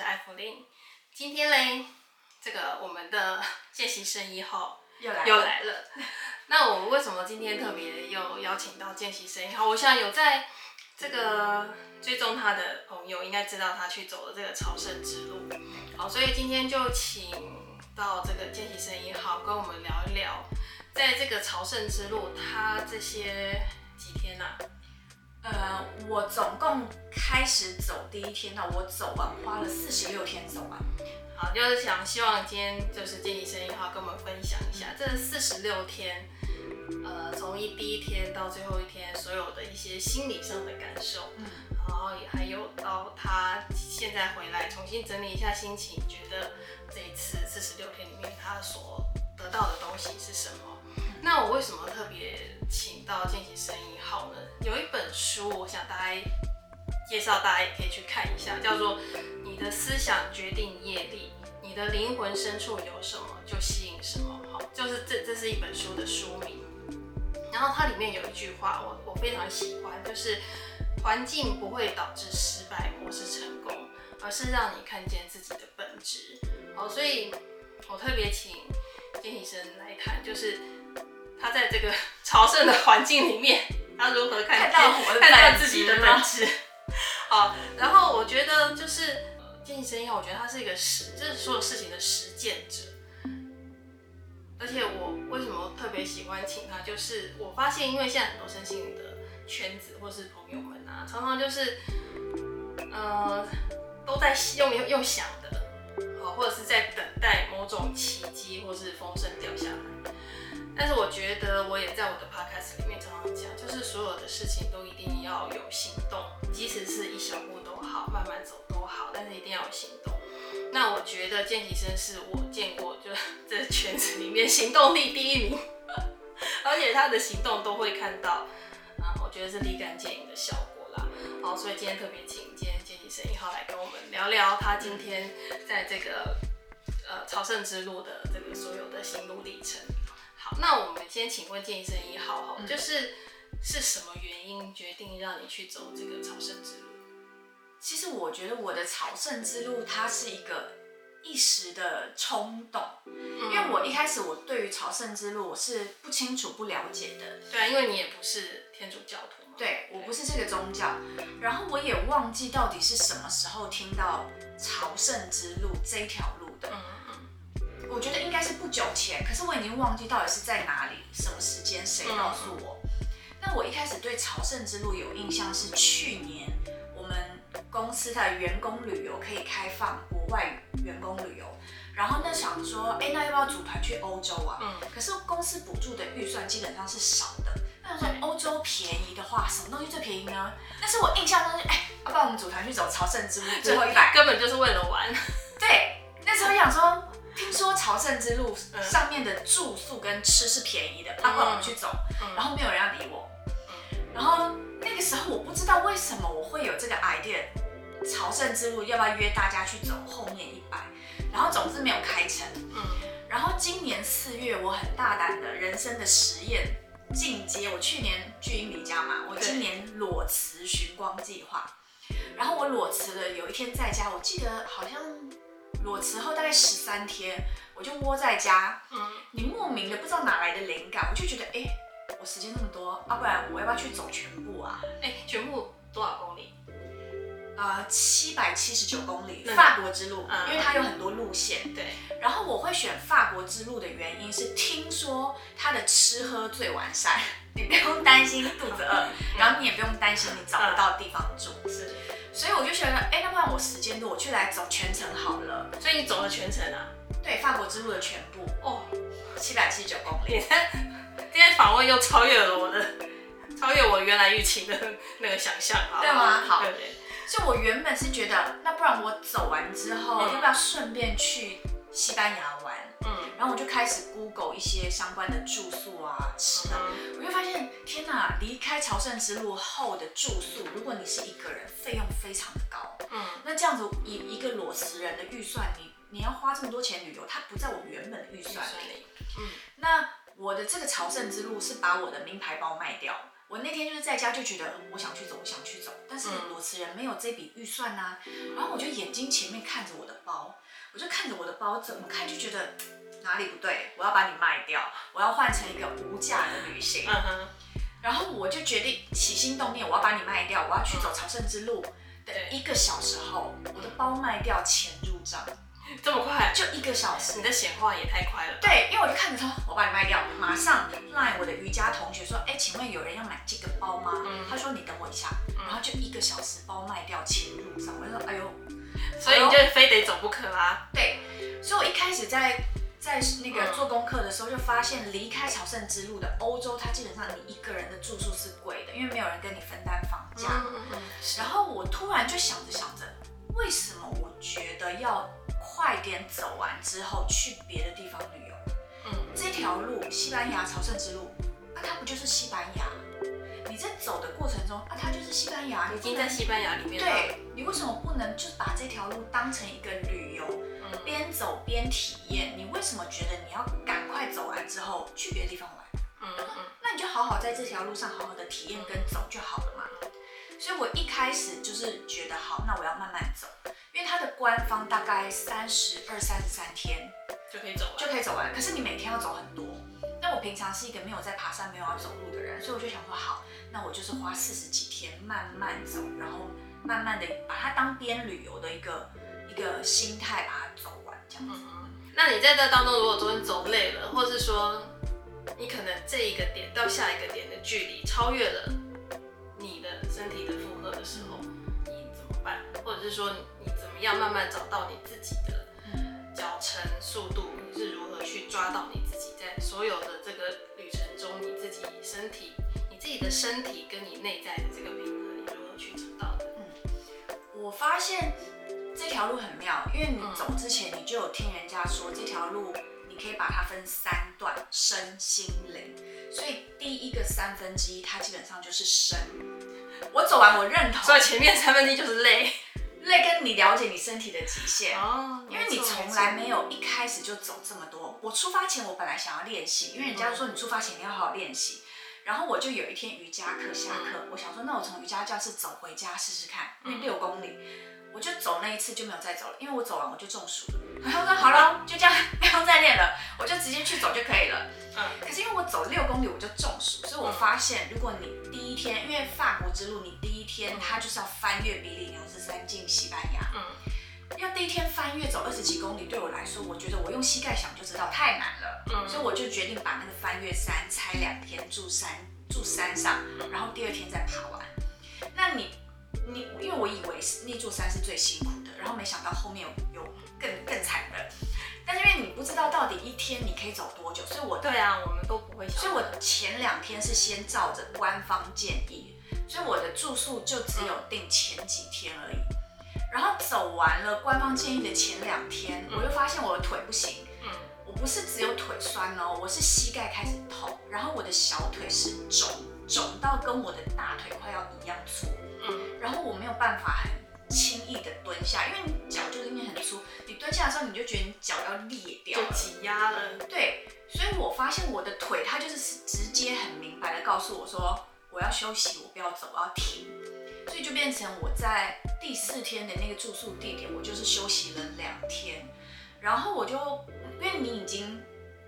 是艾芙琳。今天嘞，这个我们的 见习生一号又来了。又来了。那我们为什么今天特别又邀请到见习生一号？我想有在这个追踪他的朋友应该知道他去走了这个朝圣之路。好，所以今天就请到这个见习生一号跟我们聊一聊，在这个朝圣之路，他这些几天呐、啊？呃，我总共开始走第一天，那我走完花了四十六天走完。好，就是想希望今天就是见习生一号跟我们分享一下这四十六天，呃，从一第一天到最后一天所有的一些心理上的感受，嗯，然后也还有到他现在回来重新整理一下心情，觉得这一次四十六天里面他所得到的东西是什么？那我为什么特别请到见习生一号呢？有一书，我想大家介绍，大家也可以去看一下，叫做《你的思想决定业力》，你的灵魂深处有什么就吸引什么。好，就是这这是一本书的书名。然后它里面有一句话，我我非常喜欢，就是环境不会导致失败或是成功，而是让你看见自己的本质。好，所以我特别请金医生来谈，就是。他在这个朝圣的环境里面，他如何看，看到我的看到自己的本质？好，然后我觉得就是见习生一号，我觉得他是一个实，就是所有事情的实践者。而且我为什么特别喜欢请他？就是我发现，因为现在很多身心灵的圈子或是朋友们啊，常常就是呃都在用用用想的，好，或者是在等待某种奇迹或是风声掉下来。但是我觉得，我也在我的 podcast 里面常常讲，就是所有的事情都一定要有行动，即使是一小步都好，慢慢走都好，但是一定要有行动。那我觉得见习生是我见过就这圈子里面行动力第一名，而且他的行动都会看到，啊，我觉得是立竿见影的效果啦。好，所以今天特别请今天见习生一号来跟我们聊聊他今天在这个呃朝圣之路的这个所有的心路历程。那我们先请问见习生一号，哈、就是是什么原因决定让你去走这个朝圣之路？其实我觉得我的朝圣之路它是一个一时的冲动，嗯、因为我一开始我对于朝圣之路我是不清楚不了解的。对啊，因为你也不是天主教徒嘛。对，我不是这个宗教，然后我也忘记到底是什么时候听到朝圣之路这一条路的。嗯我觉得应该是不久前，可是我已经忘记到底是在哪里、什么时间、谁告诉我。那我一开始对朝圣之路有印象是去年我们公司的员工旅游可以开放国外员工旅游，然后那想说，哎，那要不要组团去欧洲啊？嗯。可是公司补助的预算基本上是少的。那说欧洲便宜的话，什么东西最便宜呢？但是我印象中是，哎，要不然我们组团去走朝圣之路，最后一百，根本就是为了玩。对，那时候想说。听说朝圣之路上面的住宿跟吃是便宜的，他不让我们去走，然后没有人要理我。然后那个时候我不知道为什么我会有这个 idea，朝圣之路要不要约大家去走后面一百？然后总之没有开成。然后今年四月我很大胆的人生的实验进阶，我去年去英离家嘛，我今年裸辞寻光计划。然后我裸辞了，有一天在家，我记得好像。裸辞后大概十三天，我就窝在家。嗯，你莫名的不知道哪来的灵感，我就觉得，哎、欸，我时间那么多，啊，不然我要不要去走全部啊？哎、欸，全部多少公里？呃，七百七十九公里，法国之路，嗯、因为它有很多路线。对。然后我会选法国之路的原因是，听说它的吃喝最完善，你不用担心肚子饿，然后你也不用担心你找不到地方住。是。所以我就觉得，哎、欸，那不然我时间多，我去来走全程好了。所以你走了全程啊？对，法国之路的全部哦，七百七十九公里。今天访问又超越了我的，超越我原来预期的 那个想象，啊对吗？好。对对。就我原本是觉得，那不然我走完之后，嗯、要不要顺便去西班牙玩？嗯。然后我就开始 Google 一些相关的住宿啊、吃的，嗯、我就发现，天哪！离开朝圣之路后的住宿，如果你是一个人，费用非常的高。嗯，那这样子一一个裸辞人的预算，你你要花这么多钱旅游，它不在我原本的预算里。嗯，那我的这个朝圣之路是把我的名牌包卖掉，我那天就是在家就觉得我想去走，我想去走，但是裸辞人没有这笔预算呐、啊。然后我就眼睛前面看着我的包，我就看着我的包，怎么看就觉得哪里不对，我要把你卖掉，我要换成一个无价的旅行。然后我就决定起心动念，我要把你卖掉，我要去走朝圣之路。的一个小时后，我的包卖掉，钱入账。这么快？就一个小时？你的显化也太快了。对，因为我就看着他，我把你卖掉，马上赖我的瑜伽同学说，哎，请问有人要买这个包吗？嗯、他说你等我一下，然后就一个小时，包卖掉，钱入账。我就说，哎呦，所以你就非得走不可啦。对，所以我一开始在在那个做功课的时候，就发现离开朝圣之路的欧洲，它基本上你一个人的住宿是贵的，因为没有人跟你分担房价。嗯嗯嗯。然后我突然就想着想着，为什么我觉得要快点走完之后去别的地方旅游。嗯，这条路西班牙朝圣之路，啊，它不就是西班牙？你在走的过程中，啊，它就是西班牙，已经在西班牙里面了。对，你为什么不能就把这条路当成一个旅游，嗯，边走边体验？你为什么觉得你要赶快走完之后去别的地方玩？嗯嗯，那你就好好在这条路上好好的体验跟走就好了嘛。所以我一开始就是觉得好，那我要慢慢走。因为它的官方大概三十二、三十三天就可以走完，就可以走完。可是你每天要走很多。我平常是一个没有在爬山、没有要走路的人，所以我就想说，好，那我就是花四十几天慢慢走，然后慢慢的把它当边旅游的一个一个心态把它走完，这样子。那你在这当中，如果昨天走累了，或是说你可能这一个点到下一个点的距离超越了你的身体的负荷的时候，你怎么办？或者是说你？怎么样慢慢找到你自己的脚程速度，你是如何去抓到你自己在所有的这个旅程中，你自己身体、你自己的身体跟你内在的这个平衡，你如何去找到的？嗯，我发现这条路很妙，因为你走之前你就有听人家说，这条路你可以把它分三段：身心灵。所以第一个三分之一，它基本上就是身。我走完，我认同。所以前面三分之一就是累。累跟你了解你身体的极限哦，因为你从来没有一开始就走这么多。我出发前我本来想要练习，因为人家说你出发前你要好好练习。然后我就有一天瑜伽课下课，我想说那我从瑜伽教室走回家试试看，因为六公里，我就走那一次就没有再走了，因为我走完我就中暑了。然后说好了，就这样不用再练了，我就直接去走就可以了。嗯，可是因为我走六公里我就中暑，所以我发现如果你第一天，因为法国之路你第一天它就是要翻越比利牛斯山进西班牙，嗯，要第一天翻越走二十几公里，对我来说，我觉得我用膝盖想就知道太难了，嗯，所以我就决定把那个翻越山拆两天住山住山上，然后第二天再爬完。那你你因为我以为那座山是最辛苦的，然后没想到后面有有更更惨的。但是因为你不知道到底一天你可以走多久，所以我对啊，我们都不会。所以我前两天是先照着官方建议，所以我的住宿就只有定前几天而已。然后走完了官方建议的前两天，我就发现我的腿不行。嗯，我不是只有腿酸哦，我是膝盖开始痛，然后我的小腿是肿，肿到跟我的大腿快要一样粗。嗯，然后我没有办法很轻易的蹲下，因为你脚就是因为很粗，你蹲下的时候你就觉得你脚要裂掉，就挤压了。对，所以我发现我的腿它就是直接很明白的告诉我说，我要休息，我不要走，我要停。所以就变成我在第四天的那个住宿地点，我就是休息了两天，然后我就因为你已经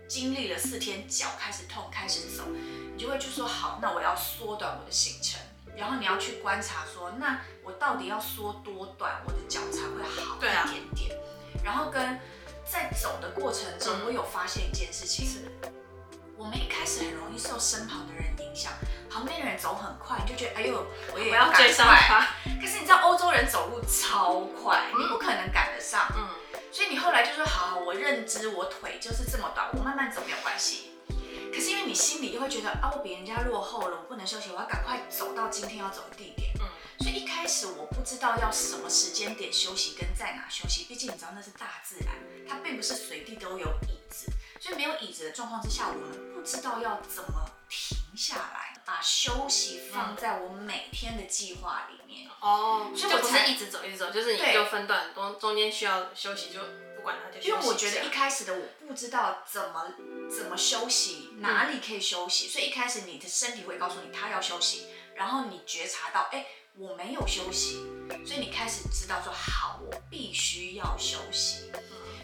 经历了四天，脚开始痛，开始走，你就会就说好，那我要缩短我的行程。然后你要去观察说，那我到底要缩多短，我的脚才会好一点点。啊、然后跟在走的过程中，我有发现一件事情，是我们一开始很容易受身旁的人影响，旁边的人走很快，你就觉得哎呦，我也要追上他。可是你知道欧洲人走路超快，你不可能赶得上。嗯，所以你后来就说，好，好，我认知我腿就是这么短，我慢慢走没有关系。可是因为你心里又会觉得啊，我比人家落后了，我不能休息，我要赶快走到今天要走的地点。嗯，所以一开始我不知道要什么时间点休息跟在哪休息，毕竟你知道那是大自然，它并不是随地都有椅子，所以没有椅子的状况之下，我们不知道要怎么停。下来，把休息放在我每天的计划里面。哦，所以我不是一直走一直走，就是你就分段，中中间需要休息就不管它就休息。因为我觉得一开始的我不知道怎么怎么休息，哪里可以休息，所以一开始你的身体会告诉你他要休息，然后你觉察到，哎，我没有休息，所以你开始知道说，好，我必须要休息。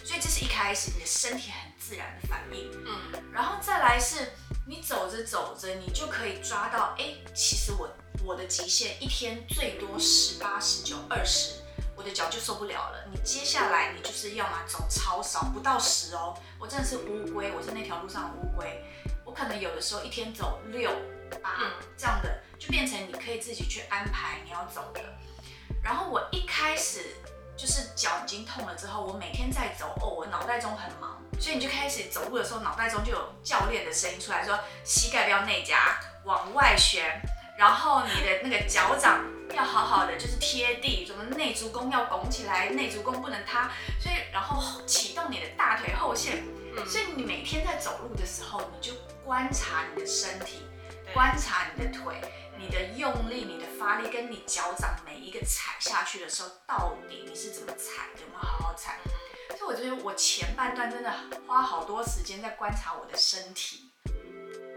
所以这是一开始你的身体很自然的反应，嗯，然后再来是，你走着走着，你就可以抓到，哎，其实我我的极限一天最多十八、十九、二十，我的脚就受不了了。你接下来你就是要么走超少，不到十哦，我真的是乌龟，我是那条路上的乌龟，我可能有的时候一天走六、八这样的，就变成你可以自己去安排你要走的。然后我一开始。就是脚已经痛了之后，我每天在走哦，我脑袋中很忙，所以你就开始走路的时候，脑袋中就有教练的声音出来说，膝盖不要内夹，往外旋，然后你的那个脚掌要好好的就是贴地，什么内足弓要拱起来，内足弓不能塌，所以然后启动你的大腿后线，所以你每天在走路的时候，你就观察你的身体，观察你的腿。你的用力、你的发力，跟你脚掌每一个踩下去的时候，到底你是怎么踩的？有没有好好踩？所以我觉得我前半段真的花好多时间在观察我的身体。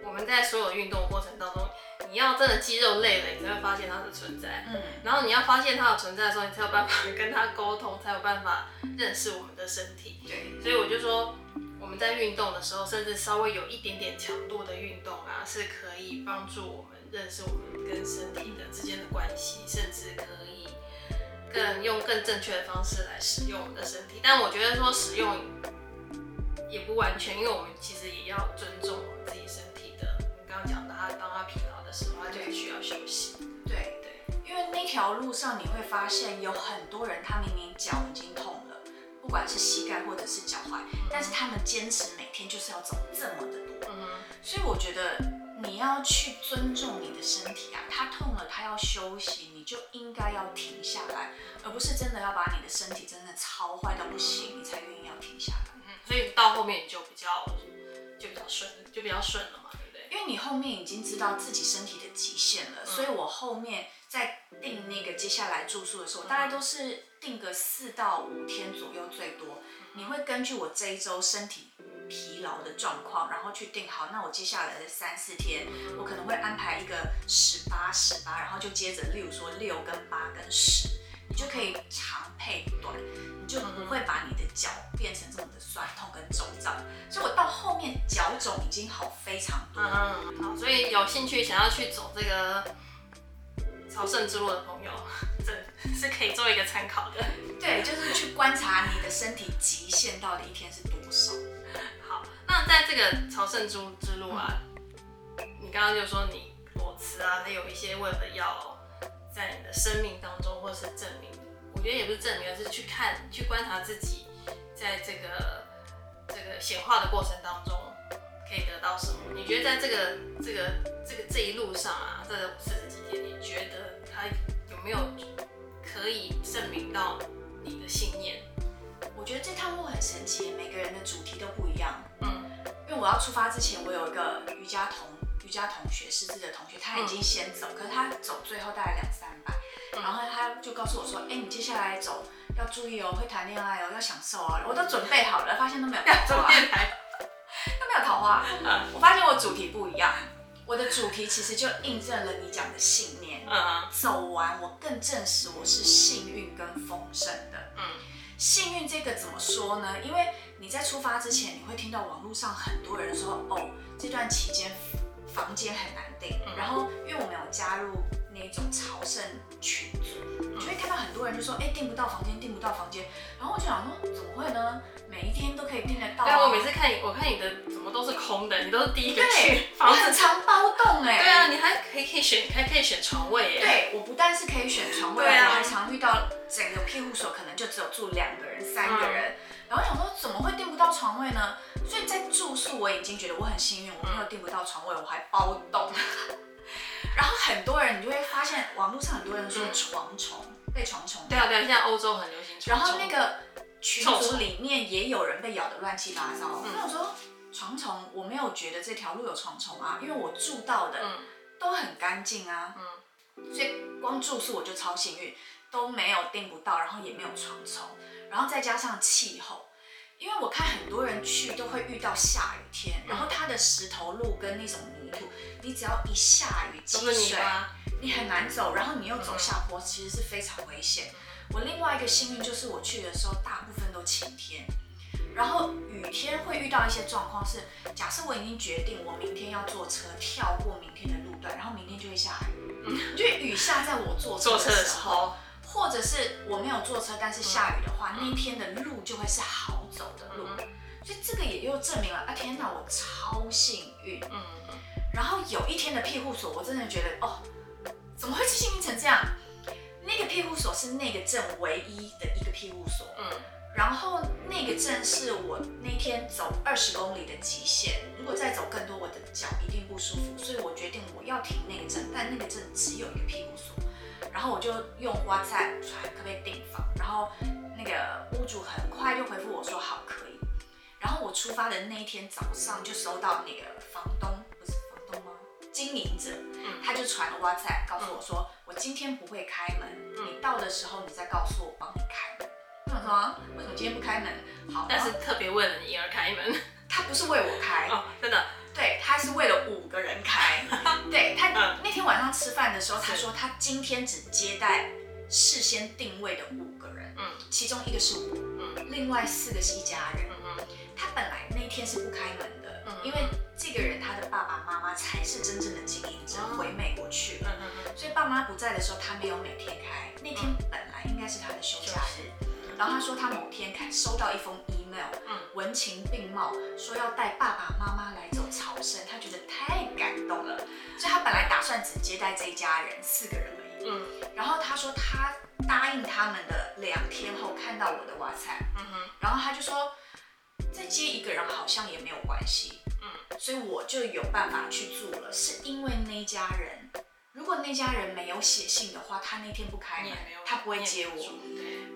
我们在所有运动过程当中，你要真的肌肉累了，你才会发现它的存在。嗯。然后你要发现它的存在的时候，你才有办法跟它沟通，才有办法认识我们的身体。对。所以我就说，我们在运动的时候，甚至稍微有一点点强度的运动啊，是可以帮助我们。认识我们跟身体的之间的关系，甚至可以更用更正确的方式来使用我们的身体。但我觉得说使用也不完全，因为我们其实也要尊重我们自己身体的。你刚刚讲的，他当他疲劳的时候，他就需要休息。对对，因为那条路上你会发现有很多人，他明明脚已经痛了，不管是膝盖或者是脚踝，但是他们坚持每天就是要走这么的多。嗯，所以我觉得。你要去尊重你的身体啊，他痛了，他要休息，你就应该要停下来，而不是真的要把你的身体真的超坏到不行，你才愿意要停下来。嗯，所以到后面你就比较就比较顺，就比较顺了嘛？因为你后面已经知道自己身体的极限了，嗯，所以我后面在定那个接下来住宿的时候，大概都是定个四到五天左右最多。你会根据我这一周身体。疲劳的状况，然后去定好。那我接下来的三四天，我可能会安排一个十八十八，然后就接着，例如说六跟八跟十，你就可以长配短，你就不会把你的脚变成这么的酸痛跟肿胀。所以我到后面脚肿已经好非常多。嗯，好，所以有兴趣想要去走这个朝圣之路的朋友，这是可以做一个参考的。对，就是去观察你的身体极限到底一天是多少。好那在这个朝圣之之路啊，你刚刚就说你裸辞啊，还有一些为了要在你的生命当中，或者是证明，我觉得也不是证明，而是去看、去观察自己，在这个这个显化的过程当中可以得到什么？你觉得在这个这个这个这一路上啊，这四十几天，你觉得它有没有可以证明到你的信念？我觉得这趟路很神奇，每个人的主题都不一样。嗯，因为我要出发之前，我有一个瑜伽同瑜伽同学，师资的同学，他已经先走，嗯、可是他走最后大概两三百，嗯、然后他就告诉我说：“哎、欸，你接下来走要注意哦，会谈恋爱哦，要享受哦。”我都准备好了，发现都没有桃花，都没有桃花。嗯、我发现我主题不一样，我的主题其实就印证了你讲的信念。嗯，走完我更证实我是幸运跟丰盛的。嗯。幸运这个怎么说呢？因为你在出发之前，你会听到网络上很多人说，哦，这段期间房间很难订。然后，因为我们有加入那种朝圣群组，你就会看到很多人就说，哎，订不到房间，订不到房间。然后我就想说，怎么会呢？每一天都可以订得到。但，我每次看你，我看你的怎么都是空的，你都是第一个去。对，房子常包栋哎。对啊，你还可以可以选，还可以选床位哎。对，我不但是可以选床位，我还常遇到整个庇护所可能就只有住两个人、三个人。然后想说，怎么会订不到床位呢？所以在住宿我已经觉得我很幸运，我没有订不到床位，我还包栋。然后很多人你就会发现，网络上很多人说床虫被床虫。对啊对啊，现在欧洲很流行床虫。然后那个。群组里面也有人被咬得乱七八糟。我想说，床虫我没有觉得这条路有床虫啊，因为我住到的都很干净啊，嗯，所以光住宿我就超幸运，都没有订不到，然后也没有床虫，然后再加上气候，因为我看很多人去都会遇到下雨天，然后它的石头路跟那种泥土，你只要一下雨积水，你很难走，然后你又走下坡，其实是非常危险。我另外一个幸运就是我去的时候大部分都晴天。然后雨天会遇到一些状况是，假设我已经决定我明天要坐车跳过明天的路段，然后明天就会下雨，嗯，就雨下在我坐车的时候，或者是我没有坐车，但是下雨的话，那一天的路就会是好走的路，所以这个也又证明了啊，天哪，我超幸运，嗯，然后有一天的庇护所，我真的觉得哦，怎么会幸运成这样？那个庇护所是那个镇唯一的一个庇护所，嗯。然后那个镇是我那天走二十公里的极限，如果再走更多，我的脚一定不舒服，所以我决定我要停那个镇，但那个镇只有一个庇护所，然后我就用 WhatsApp 传可不可以订房，然后那个屋主很快就回复我说好可以，然后我出发的那一天早上就收到那个房东不是房东吗？经营者，他就传了 WhatsApp 告诉我说我今天不会开门，你到的时候你再告诉我帮你开门。为什么今天不开门？好，但是特别为了你而开门。他不是为我开，哦，真的。对，他是为了五个人开。对他、嗯、那天晚上吃饭的时候，他说他今天只接待事先定位的五个人，嗯，其中一个是我，嗯，另外四个是一家人，嗯嗯。他本来那天是不开门的，嗯，因为这个人他的爸爸妈妈才是真正的经营者，回美国去了，嗯嗯，所以爸妈不在的时候，他没有每天开。那天本来应该是他的休假日。然后他说他某天开收到一封 email，嗯，文情并茂，说要带爸爸妈妈来走朝圣，他觉得太感动了，所以他本来打算只接待这一家人四个人而已，嗯，然后他说他答应他们的两天后看到我的 WhatsApp，嗯哼，然后他就说再接一个人好像也没有关系，嗯，所以我就有办法去做了，是因为那家人，如果那家人没有写信的话，他那天不开门，他不会接我。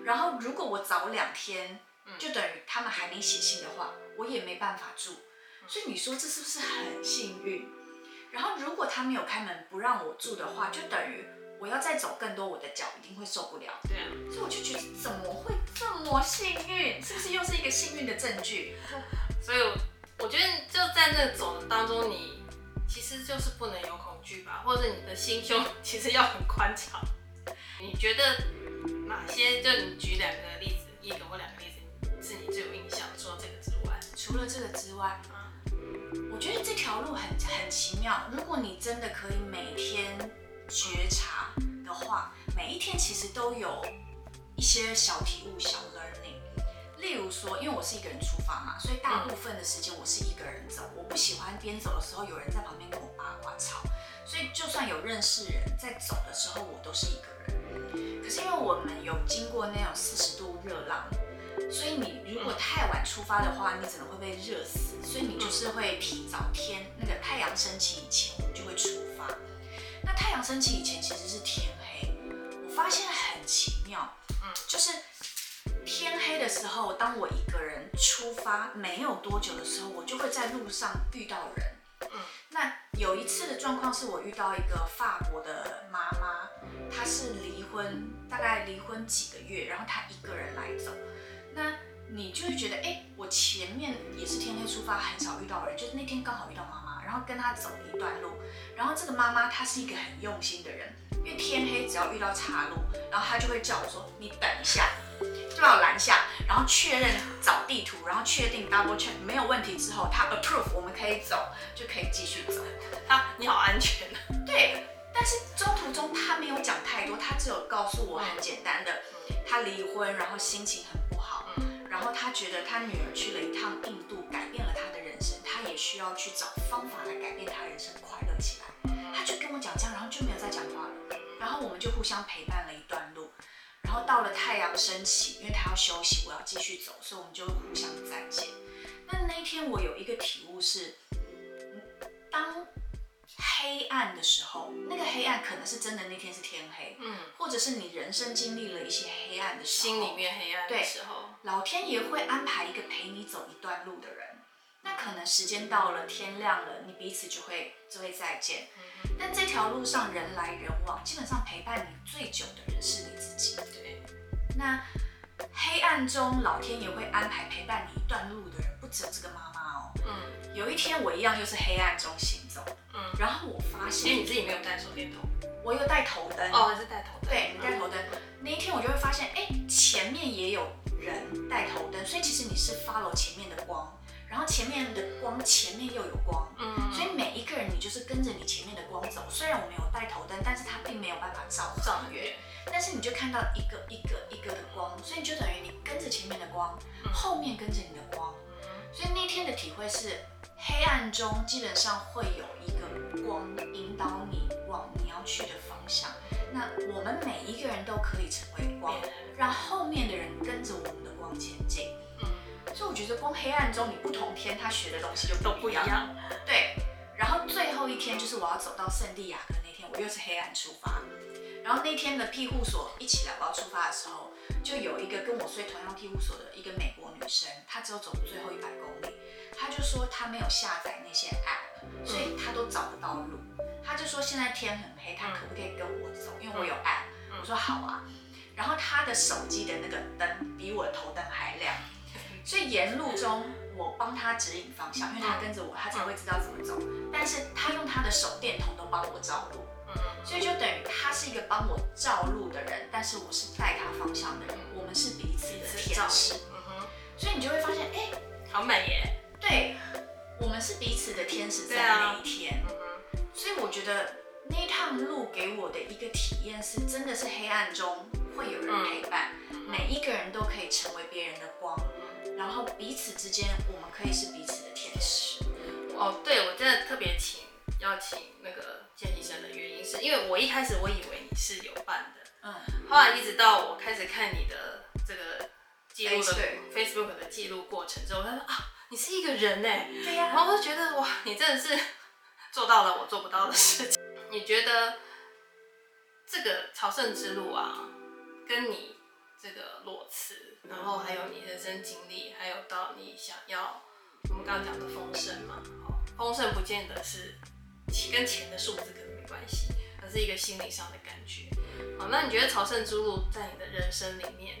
然后，如果我早两天，就等于他们还没写信的话，我也没办法住。所以你说这是不是很幸运？然后，如果他没有开门不让我住的话，就等于我要再走更多，我的脚一定会受不了。对啊。所以我就觉得怎么会这么幸运？是不是又是一个幸运的证据？所以我觉得就在那个走的当中，你其实就是不能有恐惧吧，或者你的心胸 其实要很宽敞。你觉得？哪些？就你举两个例子，一个或两个你最有印象。除了这个之外，除了这个之外，嗯，我觉得这条路很很奇妙。如果你真的可以每天觉察的话，每一天其实都有一些小体悟、小 learning。例如说，因为我是一个人出发嘛，所以大部分的时间我是一个人走。我不喜欢边走的时候有人在旁边跟我八卦吵，所以就算有认识人在走的时候，我都是一个人。可是因为我们有经过那种四十度热浪，所以你如果太晚出发的话，你可能会被热死。所以你就是会提早天那个太阳升起以前，我们就会出发。那太阳升起以前其实是天黑。我发现很奇妙，嗯，就是天黑的时候，当我一个人出发没有多久的时候，我就会在路上遇到人。嗯，那有一次的状况是我遇到一个法国的妈妈，她是离婚，大概离婚几个月，然后她一个人来走。那你就会觉得，哎，我前面也是天黑出发，很少遇到人，就是那天刚好遇到妈妈，然后跟她走了一段路。然后这个妈妈她是一个很用心的人，因为天黑只要遇到岔路，然后她就会叫我说，你等一下。就把我拦下，然后确认找地图，然后确定 double check 没有问题之后，他 approve 我们可以走，就可以继续走。他你好安全啊。对，但是中途中他没有讲太多，他只有告诉我很简单的，他离婚，然后心情很然后他觉得他女儿去了一趟印度，改变了他的人生，他也需要去找方法来改变他人生，快乐起来。他就跟我讲这样，然后就没有再讲话了，然后我们就互相陪伴了一段路。然后到了太阳升起，因为他要休息，我要继续走，所以我们就互相再见。那那一天我有一个体悟是，当黑暗的时候，那个黑暗可能是真的，那天是天黑，嗯，或者是你人生经历了一些黑暗的时候，心里面黑暗的时候，对，老天爷会安排一个陪你走一段路的人。那可能时间到了，天亮了，你彼此就会就会再见。但这条路上人来人往，基本上陪伴你最久的人是你自己。对。那黑暗中，老天爷会安排陪伴你一段路的人，不只有这个妈妈。嗯。有一天我一样又是黑暗中行走。嗯。然后我发现，因为你自己没有带手电筒，我有带头灯。哦，是带头灯。对，你带头灯。那一天我就会发现，哎，前面也有人带头灯，所以其实你是 follow 前面的光。然后前面的光，前面又有光，嗯，所以每一个人你就是跟着你前面的光走。虽然我没有带头灯，但是它并没有办法照照远，但是你就看到一个一个一个的光，所以你就等于你跟着前面的光，后面跟着你的光。所以那天的体会是，黑暗中基本上会有一个光引导你往你要去的方向。那我们每一个人都可以成为光，让后面的人跟着我们的光前进。所以我觉得光黑暗中你不同天，他学的东西就都不一样。对，然后最后一天就是我要走到圣地亚哥那天，我又是黑暗出发。然后那天的庇护所一起来我要出发的时候，就有一个跟我睡同样庇护所的一个美国女生，她只有走最后一百公里，她就说她没有下载那些 app，所以她都找不到路。她就说现在天很黑，她可不可以跟我走？因为我有 app。我说好啊。然后她的手机的那个灯比我的头灯还亮。所以沿路中，我帮她指引方向，因为她跟着我，她才会知道怎么走。但是她用她的手电筒都帮我照路，所以就等于他是一个帮我照路的人，但是我是带他方向的人，我们是彼此的天使。所以你就会发现，哎，好美耶！对，我们是彼此的天使，在那一天。所以我觉得那一趟路给我的一个体验是，真的是黑暗中会有人陪伴，每一个人都可以成为别人的光。然后彼此之间，我们可以是彼此的天使。哦，对，我真的特别请邀请那个见医生的原因，是因为我一开始我以为你是有伴的，嗯，后来一直到我开始看你的这个记录的 Facebook 的记录过程之后，他说啊，你是一个人哎，对呀，然后我就觉得哇，你真的是做到了我做不到的事情。你觉得这个朝圣之路啊，跟你这个裸辞？然后还有你人生经历，还有到你想要我们刚刚讲的丰盛嘛？丰盛不见得是跟钱的数字可能没关系，而是一个心理上的感觉。好，那你觉得朝圣之路在你的人生里面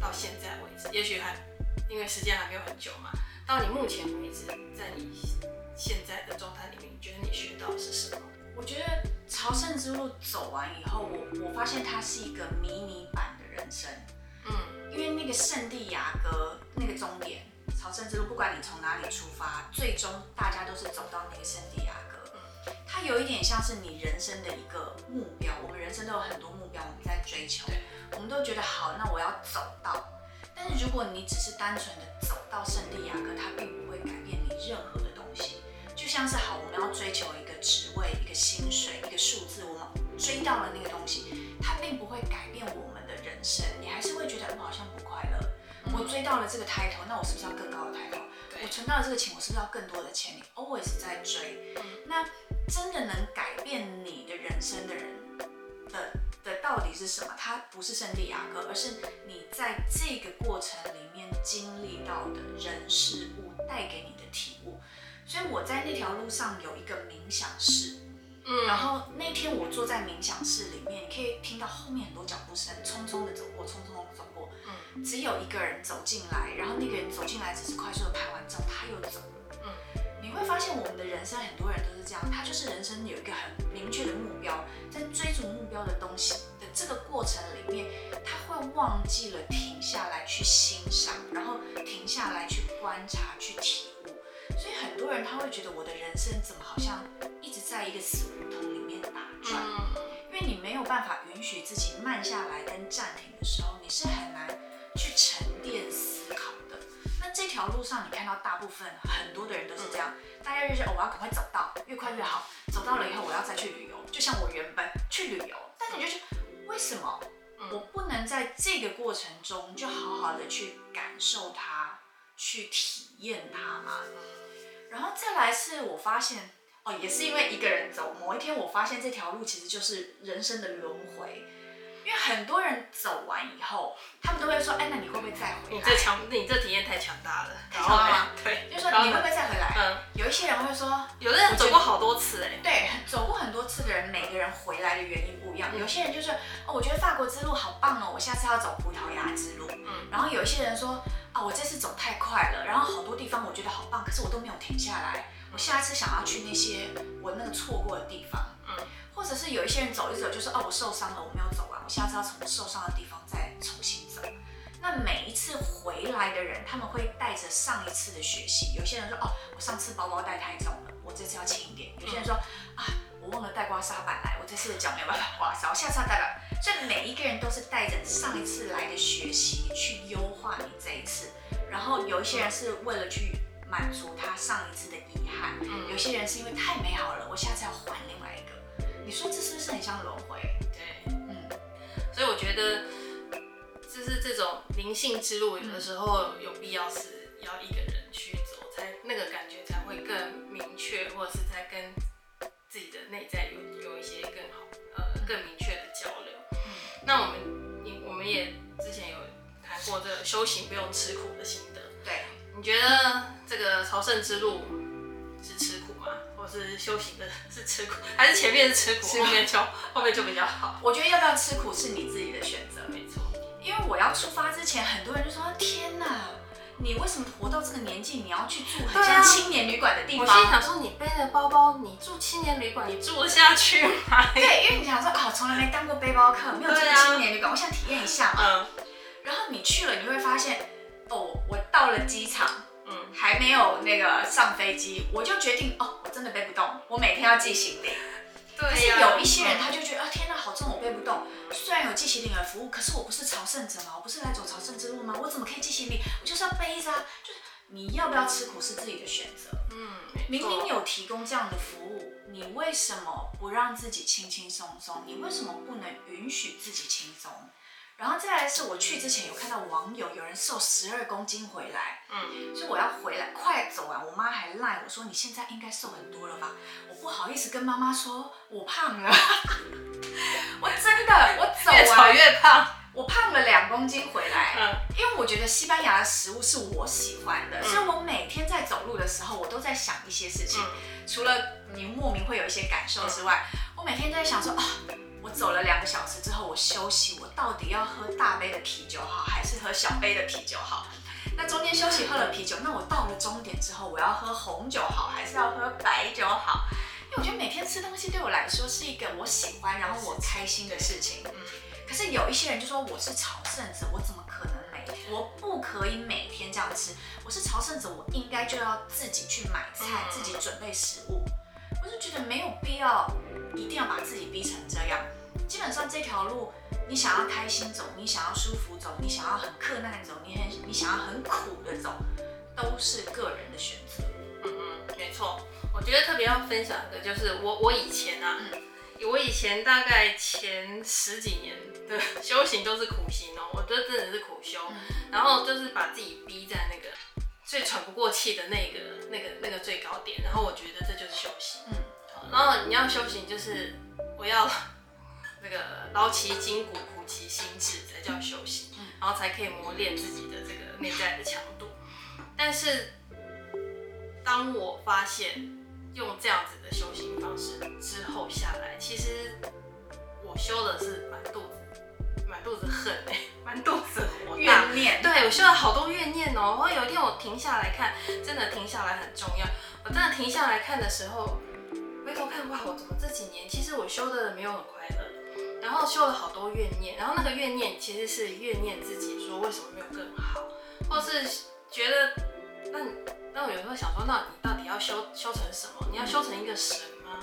到现在为止，也许还因为时间还没有很久嘛？到你目前为止，在你现在的状态里面，你觉得你学到的是什么？我觉得朝圣之路走完以后，我我发现它是一个迷你版的人生。嗯因为那个圣地亚哥那个终点朝圣之路，不管你从哪里出发，最终大家都是走到那个圣地。它有一点像是你人生的一个目标。我们人生都有很多目标，我们在追求，我们都觉得好，那我要走到。但是如果你只是单纯的走到圣地亚哥，它并不会改变你任何的东西。就像是好，我们要追求一个职位、一个薪水、一个数字，我们追到了那个东西，它并不会改变我们的人生。你还是会觉得我好像不快乐。我追到了这个 title，那我是不是要更高的 title？我存到了这个钱，我是不是要更多的钱？你 always 在追。那真的能改变你的人生的人的的到底是什么？他不是圣地亚哥，而是你在这个过程里面经历到的人事物带给你的体悟。所以我在那条路上有一个冥想室。嗯，然后那天我坐在冥想室里面，你可以听到后面很多脚步声，匆匆的走过，匆匆的走过。嗯，只有一个人走进来，然后那个人走进来只是快速的拍完照，他又走了。嗯，你会发现我们的人生很多人都是这样，他就是人生有一个很明确的目标，在追逐目标的东西的这个过程里面，他会忘记了停下来去欣赏，然后停下来去观察、去体悟。所以很多人他会觉得我的人生怎么好像一直在一个死胡同里面打转，因为你没有办法允许自己慢下来跟暂停的时候，你是很难去沉淀思考的。那这条路上你看到大部分很多的人都是这样，大家就是哦，我要赶快走到，越快越好，走到了以后我要再去旅游，就像我原本去旅游，但是你就是为什么我不能在这个过程中就好好的去感受它，去体验它嘛？然后再来是我发现哦，也是因为一个人走，某一天我发现这条路其实就是人生的轮回。因为很多人走完以后，他们都会说，哎，那你会不会再回来？你这强，你这体验太强大了。太强了？对，就说你会不会再回来？嗯，有一些人会说，有的人走过好多次哎。对，走过很多次的人，每个人回来的原因不一样。有些人就是，哦，我觉得法国之路好棒哦，我下次要走葡萄牙之路。嗯，然后有一些人说，啊，我这次走太快了，然后好多地方我觉得好棒，可是我都没有停下来。我下一次想要去那些我那个错过的地方。嗯。或者是有一些人走一走，就是哦，我受伤了，我没有走完，我下次要从受伤的地方再重新走。那每一次回来的人，他们会带着上一次的学习。有些人说哦，我上次包包带太重了，我这次要轻一点。有些人说啊，我忘了带刮痧板来，我这次的脚没有办法刮痧，我下次要带了。所以每一个人都是带着上一次来的学习去优化你这一次。然后有一些人是为了去满足他上一次的遗憾，有些人是因为太美好了，我下次要还另外一个。你说这是不是很像轮回？对，嗯，所以我觉得，就是这种灵性之路，有的时候有必要是要一个人去走，才那个感觉才会更明确，或者是在跟自己的内在有有一些更好呃更明确的交流。嗯，那我们你我们也之前有谈过这个修行不用吃苦的心得。对，你觉得这个朝圣之路是吃苦吗？或？是修行的，是吃苦，还是前面是吃苦，后面就后面就比较好？我觉得要不要吃苦是你自己的选择，没错。因为我要出发之前，很多人就说：“天哪，你为什么活到这个年纪，你要去住很像青年旅馆的地方？”我心想说：“你背着包包，你住青年旅馆，你住得下去吗？”对，因为你想说：“哦，从来没当过背包客，没有住过青年旅馆，我想体验一下嘛。”嗯。然后你去了，你会发现，哦，我到了机场。还没有那个上飞机，我就决定哦，我真的背不动，我每天要寄行李。对呀。可是有一些人他就觉得啊，天哪，好重，我背不动。虽然有寄行李的服务，可是我不是朝圣者嘛，我不是来走朝圣之路吗？我怎么可以寄行李？我就是要背着啊。就是你要不要吃苦是自己的选择。嗯。明明有提供这样的服务，你为什么不让自己轻轻松松？你为什么不能允许自己轻松？然后再来是我去之前有看到网友有人瘦十二公斤回来，嗯，所以我要回来快走完，我妈还赖我说，你现在应该瘦很多了吧？我不好意思跟妈妈说我胖了，我真的我走完越走越胖，我胖了两公斤回来，嗯，因为我觉得西班牙的食物是我喜欢的，所以我每天在走路的时候，我都在想一些事情，除了你莫名会有一些感受之外，我每天都在想说啊。我走了两个小时之后，我休息，我到底要喝大杯的啤酒好，还是喝小杯的啤酒好？那中间休息喝了啤酒，那我到了终点之后，我要喝红酒好，还是要喝白酒好？因为我觉得每天吃东西对我来说是一个我喜欢，然后我开心的事情。可是有一些人就说我是朝圣者，我怎么可能每我不可以每天这样吃？我是朝圣者，我应该就要自己去买菜，自己准备食物。我就觉得没有必要一定要把自己逼成这样。基本上这条路，你想要开心走，你想要舒服走，你想要很克难走，你很你想要很苦的走，都是个人的选择。嗯嗯，没错。我觉得特别要分享的，就是我我以前啊，嗯、我以前大概前十几年的修行都是苦行哦，我觉得真的是苦修，嗯、然后就是把自己逼在那个最喘不过气的那个那个那个最高点，然后我觉得这就是修行。嗯，然后你要修行，就是我要。那个劳其筋骨，苦其心志，才叫修行，然后才可以磨练自己的这个内在的强度。但是，当我发现用这样子的修行方式之后下来，其实我修的是满肚子满肚子恨哎，满肚子火怨念。对，我修了好多怨念哦。然后有一天我停下来看，真的停下来很重要。我真的停下来看的时候，回头看哇，我怎么这几年其实我修的没有很快乐。然后修了好多怨念，然后那个怨念其实是怨念自己，说为什么没有更好，或是觉得，那那我有时候想说，那你到底要修修成什么？你要修成一个神吗？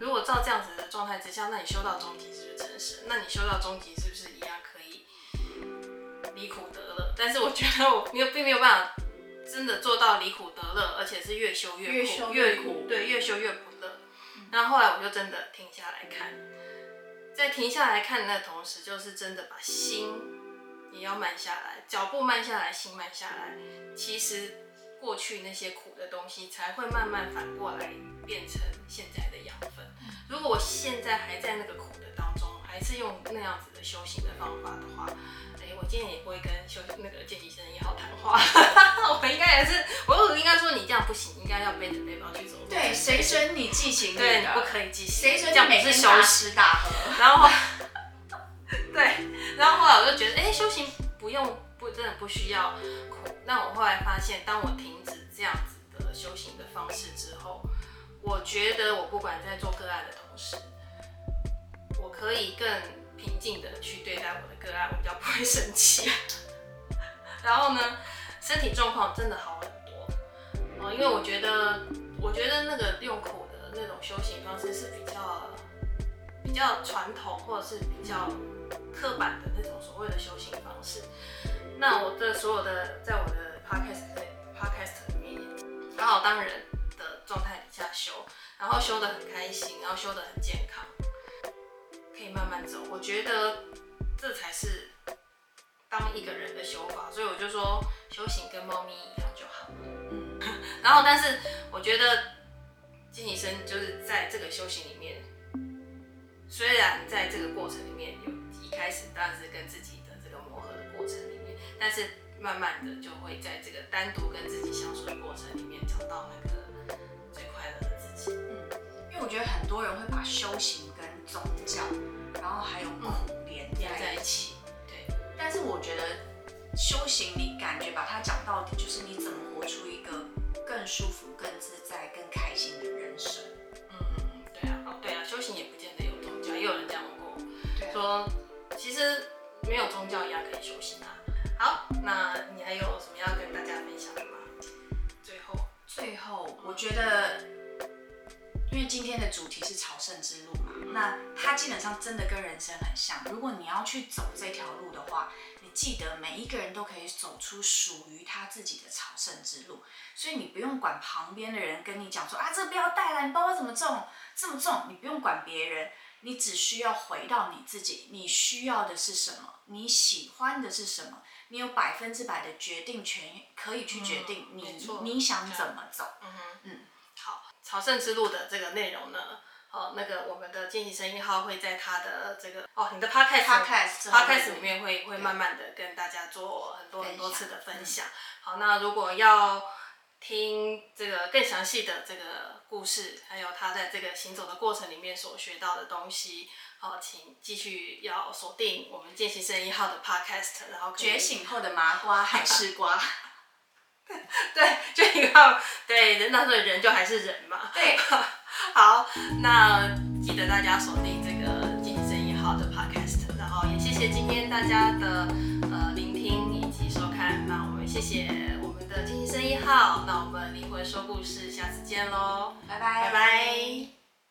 如果照这样子的状态之下，那你修到终极是不是成神？那你修到终极是不是一样可以离苦得乐？但是我觉得我没有，并没有办法真的做到离苦得乐，而且是越修越苦，越苦，对，越修越不乐。然后后来我就真的停下来看。在停下来看的同时，就是真的把心也要慢下来，脚步慢下来，心慢下来。其实过去那些苦的东西，才会慢慢反过来变成现在的养分。如果我现在还在那个苦的当中，还是用那样子的修行的方法的话，哎、我今天也会跟修那个见习生也好谈话。我应该也是，我应该说你这样不行，应该要背着背包去走。对，谁准你寄行李？对，你不可以寄行李。谁准你每天大吃大喝？然后，对，然后后来我就觉得，哎、欸，修行不用不真的不需要苦。那我后来发现，当我停止这样子的修行的方式之后，我觉得我不管在做个案的同时，我可以更平静的去对待我的个案，我比较不会生气。然后呢，身体状况真的好很多。哦，因为我觉得，我觉得那个用苦的那种修行方式是比较比较传统，或者是比较刻板的那种所谓的修行方式。那我的所有的在我的 podcast podcast 里面，好好当人的状态底下修，然后修得很开心，然后修得很健康，可以慢慢走。我觉得这才是当一个人的修法，所以我就说修行跟猫咪一样就好了。嗯，然后但是我觉得金医生就是在这个修行里面，虽然在这个过程里面有一开始当然是跟自己的这个磨合的过程里面，但是慢慢的就会在这个单独跟自己相处的过程里面找到那个最快乐的自己。嗯，因为我觉得很多人会把修行跟宗教，然后还有苦连连在一起。对，但是我觉得修行，你感觉把它讲到底，就是你怎么活出一个更舒服、更自在、更开心的人生。嗯嗯嗯，对啊，哦对啊，修行也不见得有宗教，也有人这样问过，说其实没有宗教一样可以修行啊。好，那你还有什么要跟大家分享的吗？最后，最后，我觉得，因为今天的主题是朝圣之路嘛，那它基本上真的跟人生很像。如果你要去走这条路的话，你记得每一个人都可以走出属于他自己的朝圣之路，所以你不用管旁边的人跟你讲说啊，这个不要带来，你包包怎么重，这么重，你不用管别人。你只需要回到你自己，你需要的是什么？你喜欢的是什么？你有百分之百的决定权，可以去决定你、嗯、你想怎么走。嗯哼，嗯，好，朝圣之路的这个内容呢，哦，那个我们的见习生一号会在他的这个哦，你的 podcast podcast podcast 里面会会慢慢的跟大家做很多很多次的分享。嗯、好，那如果要听这个更详细的这个故事，还有他在这个行走的过程里面所学到的东西，好，请继续要锁定我们见习生一号的 podcast，然后觉醒后的麻瓜还是 瓜，对，就一个对人，那时候人就还是人嘛，对，好，那记得大家锁定这个见习生一号的 podcast，然后也谢谢今天大家的呃聆听以及收看，那我们谢谢。的见习生一号，那我们灵魂说故事，下次见喽，拜拜，拜拜。